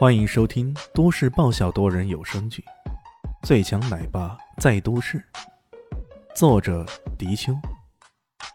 欢迎收听都市爆笑多人有声剧《最强奶爸在都市》，作者：迪秋，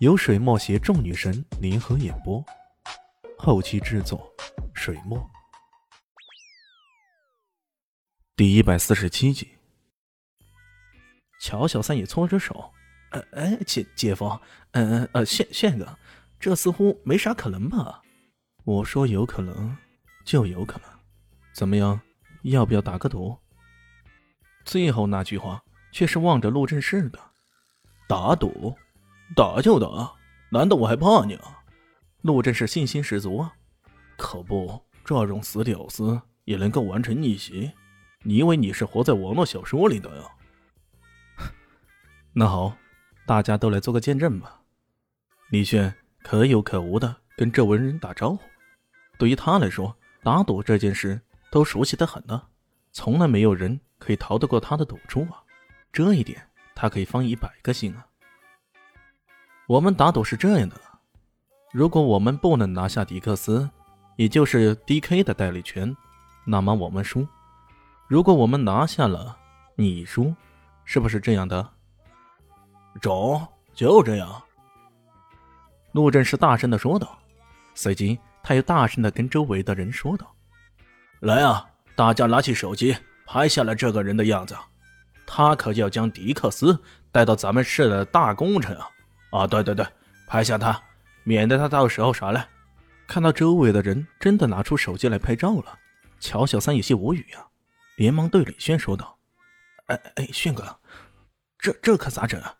由水墨携众女神联合演播，后期制作：水墨。第一百四十七集，乔小三也搓着手，呃，哎，姐姐夫，嗯呃，炫炫哥，这似乎没啥可能吧？我说有可能，就有可能。怎么样？要不要打个赌？最后那句话却是望着陆振世的。打赌？打就打，难道我还怕你啊？陆振世信心十足啊！可不，这种死屌丝也能够完成逆袭？你以为你是活在网络小说里的呀？那好，大家都来做个见证吧。李炫可有可无的跟这文人打招呼。对于他来说，打赌这件事。都熟悉的很呢，从来没有人可以逃得过他的赌注啊！这一点他可以放一百个心啊！我们打赌是这样的：如果我们不能拿下迪克斯，也就是 D.K 的代理权，那么我们输；如果我们拿下了，你输，是不是这样的？中，就这样。陆振是大声的说道，随即他又大声的跟周围的人说道。来啊！大家拿起手机拍下来这个人的样子，他可就要将迪克斯带到咱们市的大工程啊！啊，对对对，拍下他，免得他到时候啥嘞。看到周围的人真的拿出手机来拍照了，乔小三有些无语呀，连忙对李炫说道：“哎哎，炫哥，这这可咋整？啊？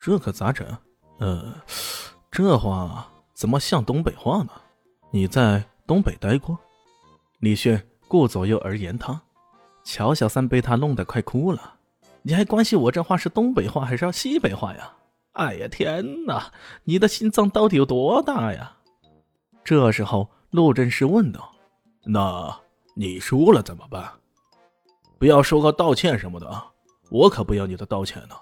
这可咋整？呃，这话怎么像东北话呢？你在东北待过？”李炫顾左右而言他，乔小三被他弄得快哭了。你还关心我这话是东北话还是西北话呀？哎呀天哪，你的心脏到底有多大呀？这时候陆振师问道：“那你输了怎么办？不要说个道歉什么的啊，我可不要你的道歉呢。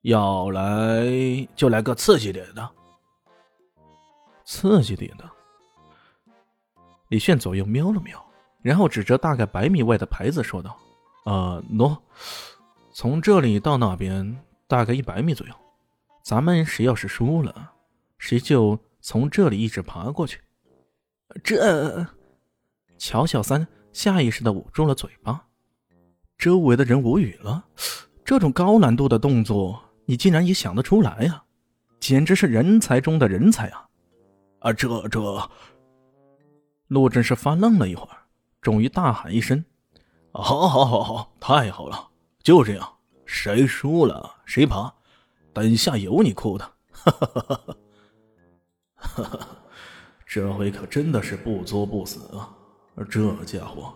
要来就来个刺激点的，刺激点的。”李炫左右瞄了瞄，然后指着大概百米外的牌子说道：“啊，喏，从这里到那边大概一百米左右。咱们谁要是输了，谁就从这里一直爬过去。”这，乔小三下意识的捂住了嘴巴，周围的人无语了。这种高难度的动作，你竟然也想得出来呀？简直是人才中的人才啊！啊，这这。陆振是发愣了一会儿，终于大喊一声：“好，好，好，好，太好了！就这样，谁输了谁爬，等下有你哭的！哈哈哈哈哈哈！这回可真的是不作不死啊！这家伙，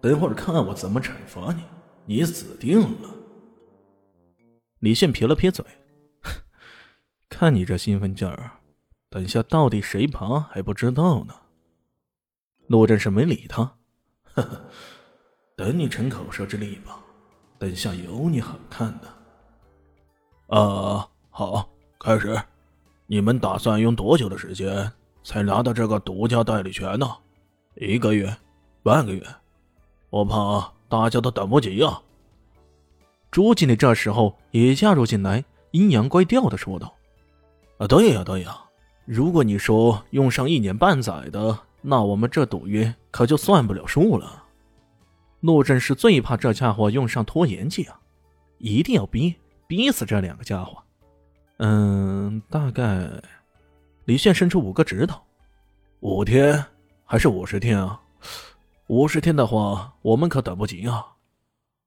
等会儿看我怎么惩罚你！你死定了！”李现撇了撇嘴：“看你这兴奋劲儿，等下到底谁爬还不知道呢。”陆振是没理他，呵呵，等你逞口舌之力吧，等下有你好看的。啊，好，开始。你们打算用多久的时间才拿到这个独家代理权呢？一个月，半个月？我怕大家都等不及啊。朱经理这时候也加入进来，阴阳怪调的说道：“啊，对呀，对呀，如果你说用上一年半载的。”那我们这赌约可就算不了数了。陆振是最怕这家伙用上拖延计啊，一定要逼逼死这两个家伙。嗯，大概李炫伸出五个指头，五天还是五十天啊？五十天的话，我们可等不及啊。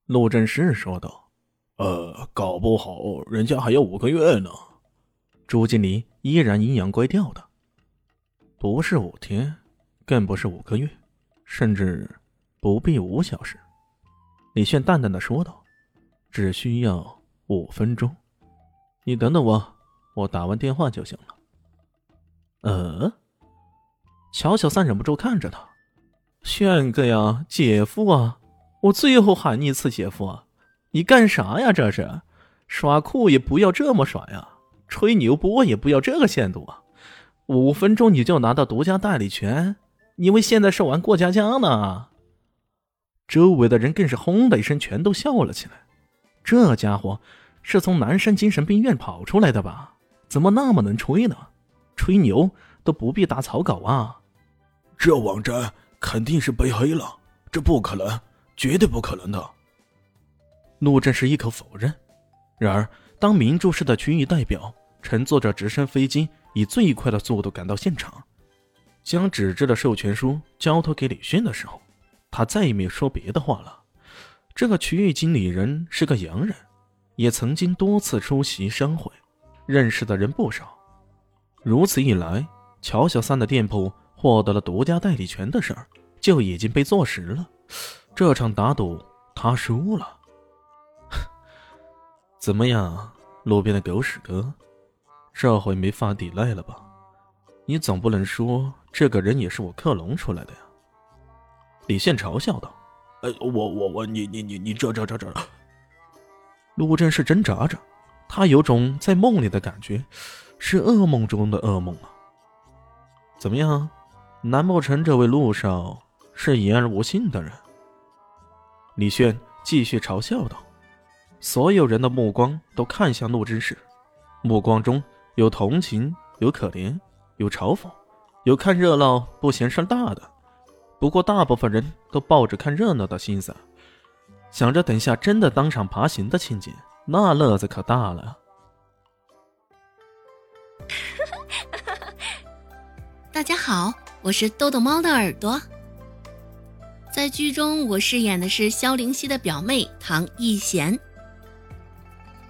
陆振是说道。呃，搞不好人家还要五个月呢。朱经理依然阴阳怪调的，不是五天。更不是五个月，甚至不必五小时。李炫淡淡的说道：“只需要五分钟，你等等我，我打完电话就行了。”呃，乔小三忍不住看着他：“炫哥呀，姐夫啊，我最后喊你一次姐夫啊，你干啥呀？这是耍酷也不要这么耍呀，吹牛波也不要这个限度啊！五分钟你就拿到独家代理权？”你为现在是玩过家家呢？周围的人更是轰的一声，全都笑了起来。这家伙是从南山精神病院跑出来的吧？怎么那么能吹呢？吹牛都不必打草稿啊！这网站肯定是被黑了，这不可能，绝对不可能的。陆振是一口否认。然而，当明珠市的区域代表乘坐着直升飞机，以最快的速度赶到现场，将纸质的授权书交托给李迅的时候，他再也没有说别的话了。这个区域经理人是个洋人，也曾经多次出席商会，认识的人不少。如此一来，乔小三的店铺获得了独家代理权的事儿就已经被坐实了。这场打赌他输了。怎么样，路边的狗屎哥，这回没法抵赖了吧？你总不能说这个人也是我克隆出来的呀？李现嘲笑道。哎，我我我，你你你你这这这这，陆振是挣扎着，他有种在梦里的感觉，是噩梦中的噩梦啊。怎么样？难不成这位陆少是言而无信的人？李炫继续嘲笑道。所有人的目光都看向陆振时，目光中有同情，有可怜，有嘲讽，有看热闹不嫌事大的。不过，大部分人都抱着看热闹的心思，想着等下真的当场爬行的情景，那乐子可大了。大家好，我是豆豆猫的耳朵。在剧中，我饰演的是萧灵溪的表妹唐艺贤。